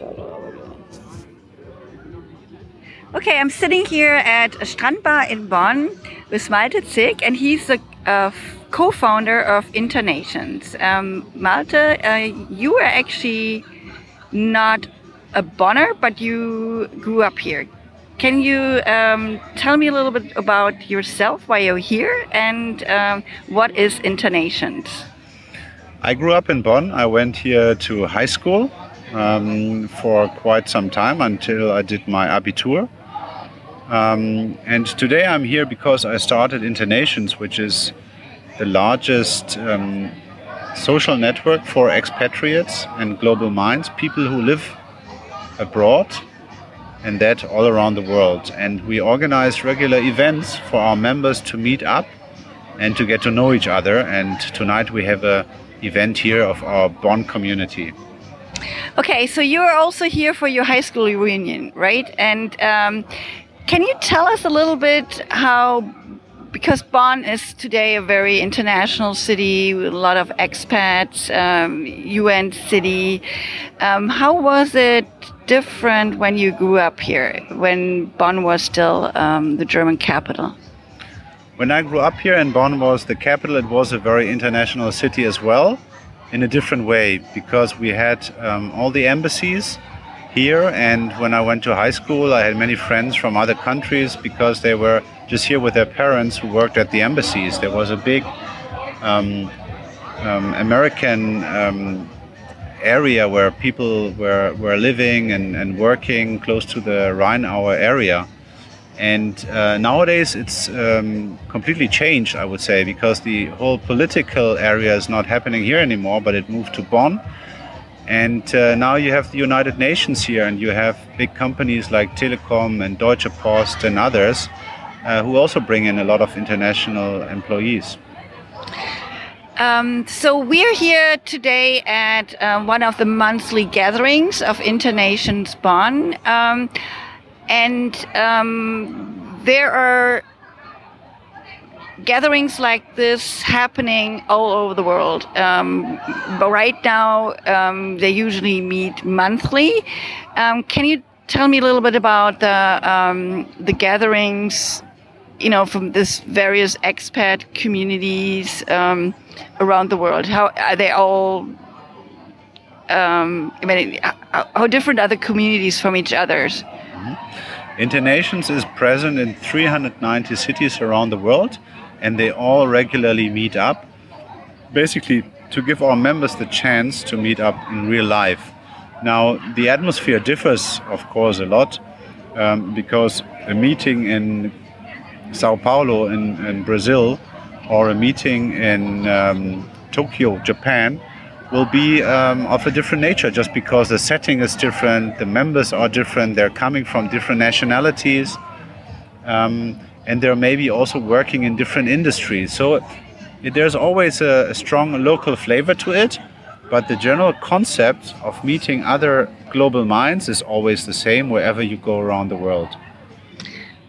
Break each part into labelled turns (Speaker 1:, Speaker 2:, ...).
Speaker 1: start all again. Okay, I'm sitting here at a Strandbar in Bonn with Malte Zeeck, and he's the uh, co-founder of Internations. Um, Malte, uh, you were actually not a Bonner, but you grew up here. Can you um, tell me a little bit about yourself, why you're here, and um, what is Internations?
Speaker 2: I grew up in Bonn. I went here to high school um, for quite some time until I did my Abitur. Um, and today I'm here because I started Internations, which is the largest um, social network for expatriates and global minds, people who live abroad and that all around the world. And we organize regular events for our members to meet up and to get to know each other. And tonight we have a event here of our Bonn community.
Speaker 1: Okay, so you are also here for your high school reunion, right? And um, can you tell us a little bit how, because Bonn is today a very international city with a lot of expats, um, UN city, um, how was it different when you grew up here, when Bonn was still um, the German capital?
Speaker 2: When I grew up here and Bonn was the capital, it was a very international city as well, in a different way, because we had um, all the embassies here. And when I went to high school, I had many friends from other countries because they were just here with their parents who worked at the embassies. There was a big um, um, American um, area where people were, were living and, and working close to the Rhine-Our area. And uh, nowadays it's um, completely changed, I would say, because the whole political area is not happening here anymore, but it moved to Bonn. And uh, now you have the United Nations here, and you have big companies like Telekom and Deutsche Post and others uh, who also bring in a lot of international employees.
Speaker 1: Um, so we're here today at uh, one of the monthly gatherings of Internations Bonn, um, and um, there are gatherings like this happening all over the world. Um, but right now, um, they usually meet monthly. Um, can you tell me a little bit about the um, the gatherings? You know, from this various expat communities um, around the world. How are they all? Um, I mean, how different are the communities from each other's?
Speaker 2: Internations is present in 390 cities around the world and they all regularly meet up, basically to give our members the chance to meet up in real life. Now, the atmosphere differs, of course, a lot um, because a meeting in Sao Paulo in, in Brazil or a meeting in um, Tokyo, Japan, will be um, of a different nature just because the setting is different, the members are different, they're coming from different nationalities. Um, and they're maybe also working in different industries. So there's always a, a strong local flavor to it, but the general concept of meeting other global minds is always the same wherever you go around the world.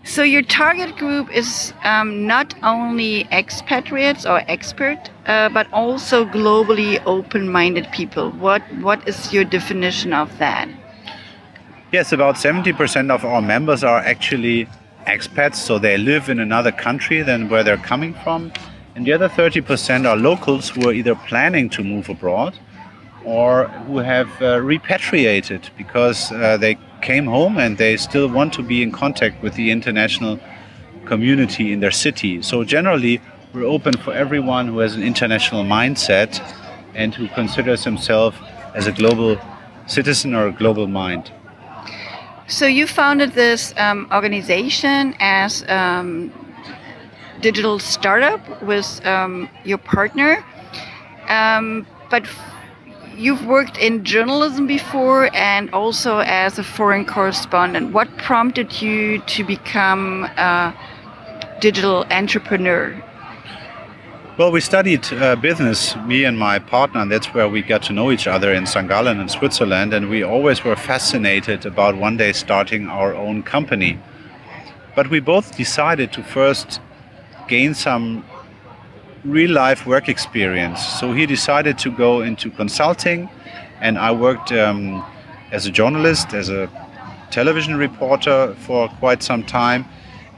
Speaker 1: So your target group is um, not only expatriates or expert, uh, but also globally open-minded people. What what is your definition of that?
Speaker 2: Yes, about 70% of our members are actually expats, so they live in another country than where they're coming from. And the other 30% are locals who are either planning to move abroad or who have uh, repatriated because uh, they came home and they still want to be in contact with the international community in their city. So, generally, we're open for everyone who has an international mindset and who considers himself as a global citizen or a global mind.
Speaker 1: So you founded this um, organization as um, digital startup with um, your partner, um, but you've worked in journalism before and also as a foreign correspondent. What prompted you to become a digital entrepreneur?
Speaker 2: Well, we studied uh, business, me and my partner, and that's where we got to know each other in St. Gallen in Switzerland. And we always were fascinated about one day starting our own company. But we both decided to first gain some real life work experience. So he decided to go into consulting, and I worked um, as a journalist, as a television reporter for quite some time.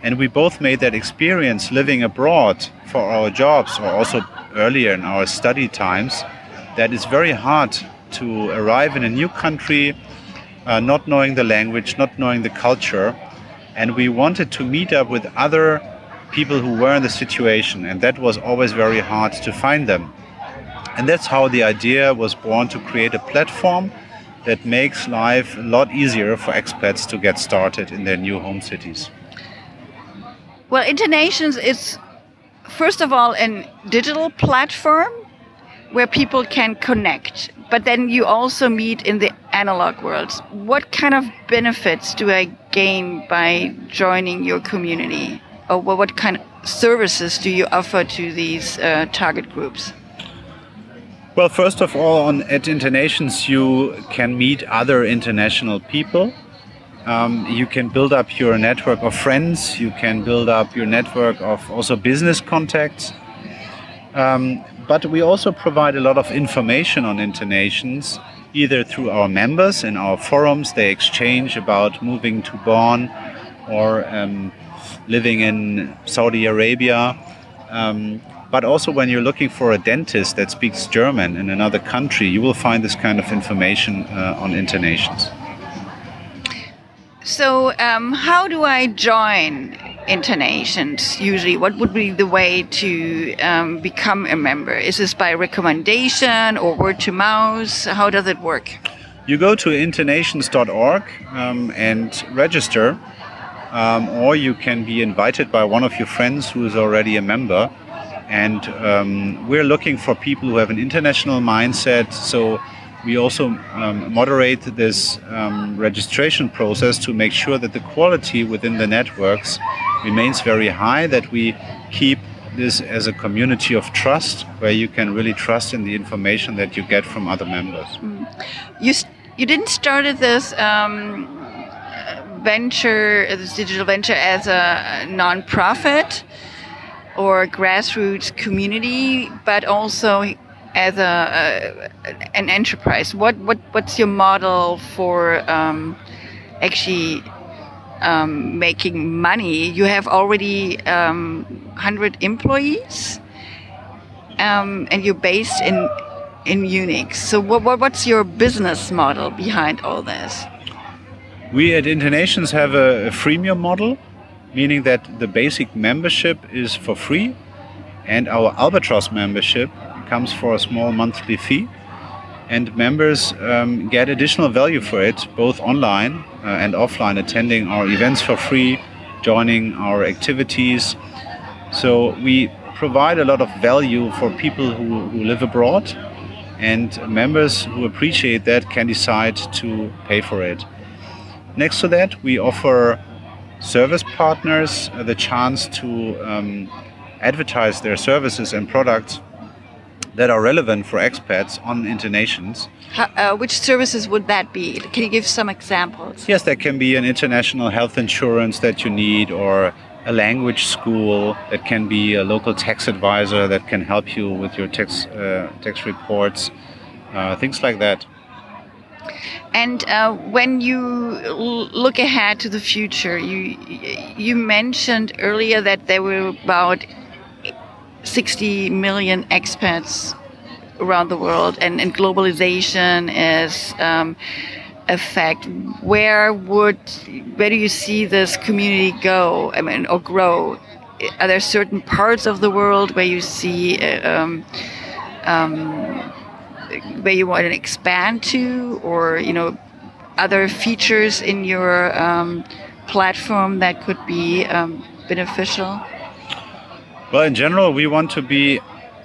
Speaker 2: And we both made that experience living abroad for our jobs or also earlier in our study times that it's very hard to arrive in a new country, uh, not knowing the language, not knowing the culture. And we wanted to meet up with other people who were in the situation, and that was always very hard to find them. And that's how the idea was born to create a platform that makes life a lot easier for expats to get started in their new home cities.
Speaker 1: Well, Internations is first of all a digital platform where people can connect, but then you also meet in the analog world. What kind of benefits do I gain by joining your community? Or what kind of services do you offer to these uh, target groups?
Speaker 2: Well, first of all, on at Internations, you can meet other international people. Um, you can build up your network of friends. You can build up your network of also business contacts. Um, but we also provide a lot of information on Internations, either through our members in our forums. They exchange about moving to Bonn or um, living in Saudi Arabia. Um, but also, when you're looking for a dentist that speaks German in another country, you will find this kind of information uh, on Internations.
Speaker 1: So, um, how do I join Internations usually? What would be the way to um, become a member? Is this by recommendation or word to mouth? How does it work?
Speaker 2: You go to internations.org um, and register, um, or you can be invited by one of your friends who is already a member and um, we're looking for people who have an international mindset. So we also um, moderate this um, registration process to make sure that the quality within the networks remains very high, that we keep this as a community of trust where you can really trust in the information that you get from other members. Mm.
Speaker 1: You, you didn't start this um, venture, this digital venture, as a non-profit or grassroots community, but also as a, an enterprise. What what what's your model for um, actually um, making money? You have already um, hundred employees, um, and you're based in in Munich. So what, what what's your business model behind all this?
Speaker 2: We at Internations have a, a freemium model meaning that the basic membership is for free and our Albatross membership comes for a small monthly fee and members um, get additional value for it both online uh, and offline attending our events for free joining our activities. So we provide a lot of value for people who, who live abroad and members who appreciate that can decide to pay for it next to that we offer service partners the chance to um, advertise their services and products that are relevant for expats on internations.
Speaker 1: How, uh, which services would that be? Can you give some examples?
Speaker 2: Yes, there can be an international health insurance that you need, or a language school. That can be a local tax advisor that can help you with your tax uh, tax reports, uh, things like that.
Speaker 1: And uh, when you look ahead to the future, you you mentioned earlier that there were about 60 million expats around the world, and, and globalization is um, a fact. Where would where do you see this community go? I mean, or grow? Are there certain parts of the world where you see? Uh, um, um, where you want to expand to, or you know, other features in your um, platform that could be um, beneficial?
Speaker 2: Well, in general, we want to be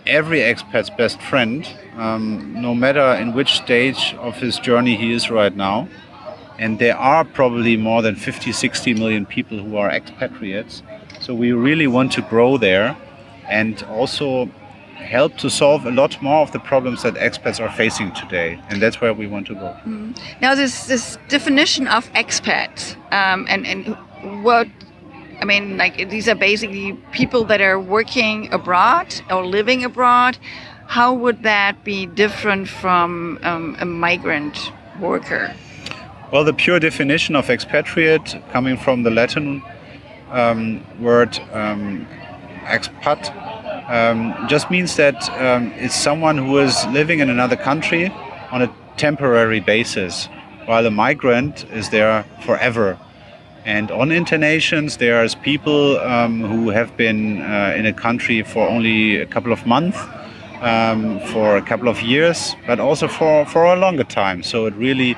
Speaker 2: every expat's best friend, um, no matter in which stage of his journey he is right now. And there are probably more than 50, 60 million people who are expatriates. So we really want to grow there and also help to solve a lot more of the problems that expats are facing today, and that's where we want to go.
Speaker 1: Mm. Now, this this definition of expat um, and and what I mean, like these are basically people that are working abroad or living abroad. How would that be different from um, a migrant worker?
Speaker 2: Well, the pure definition of expatriate, coming from the Latin um, word um, expat, um, just means that um, it's someone who is living in another country on a temporary basis, while a migrant is there forever. And on internations, there's people um, who have been uh, in a country for only a couple of months, um, for a couple of years, but also for, for a longer time. So it really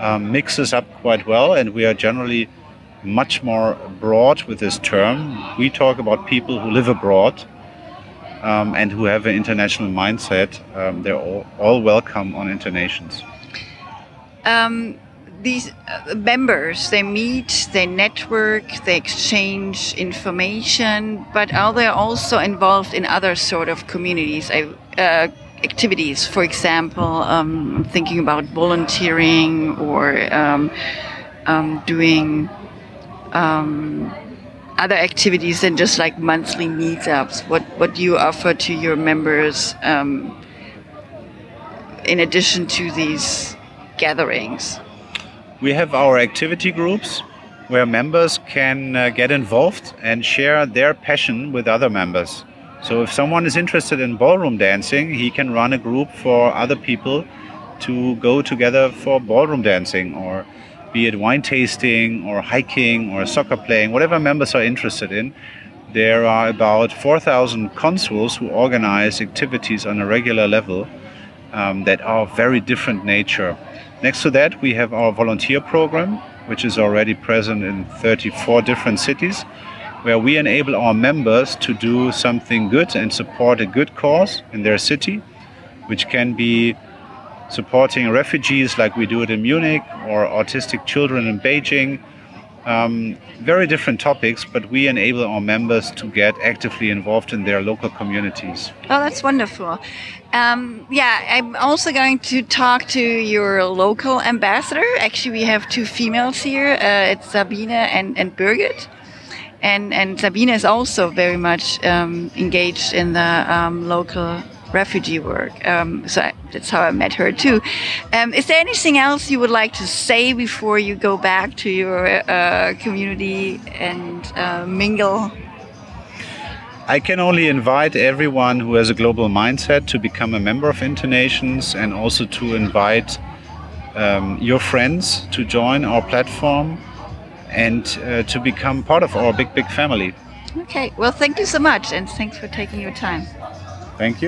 Speaker 2: um, mixes up quite well, and we are generally much more broad with this term. We talk about people who live abroad um, and who have an international mindset. Um, they're all, all welcome on internations.
Speaker 1: Um, these uh, members, they meet, they network, they exchange information, but are they also involved in other sort of communities? Uh, activities. For example, um, thinking about volunteering or um, um, doing um, other activities than just like monthly meetups. What what do you offer to your members um, in addition to these gatherings?
Speaker 2: We have our activity groups where members can uh, get involved and share their passion with other members. So if someone is interested in ballroom dancing, he can run a group for other people to go together for ballroom dancing or be it wine tasting or hiking or soccer playing, whatever members are interested in. There are about 4,000 consuls who organize activities on a regular level um, that are very different nature. Next to that, we have our volunteer program, which is already present in 34 different cities where we enable our members to do something good and support a good cause in their city, which can be supporting refugees like we do it in Munich or autistic children in Beijing. Um, very different topics, but we enable our members to get actively involved in their local communities.
Speaker 1: Oh, that's wonderful. Um, yeah, I'm also going to talk to your local ambassador. Actually, we have two females here. Uh, it's Sabine and, and Birgit and and Sabine is also very much um, engaged in the um, local refugee work. Um, so I, that's how I met her too. Um, is there anything else you would like to say before you go back to your uh, community and uh, mingle?
Speaker 2: I can only invite everyone who has a global mindset to become a member of Internations and also to invite um, your friends to join our platform and uh, to become part of our big, big family.
Speaker 1: Okay, well, thank you so much, and thanks for taking your time.
Speaker 2: Thank you.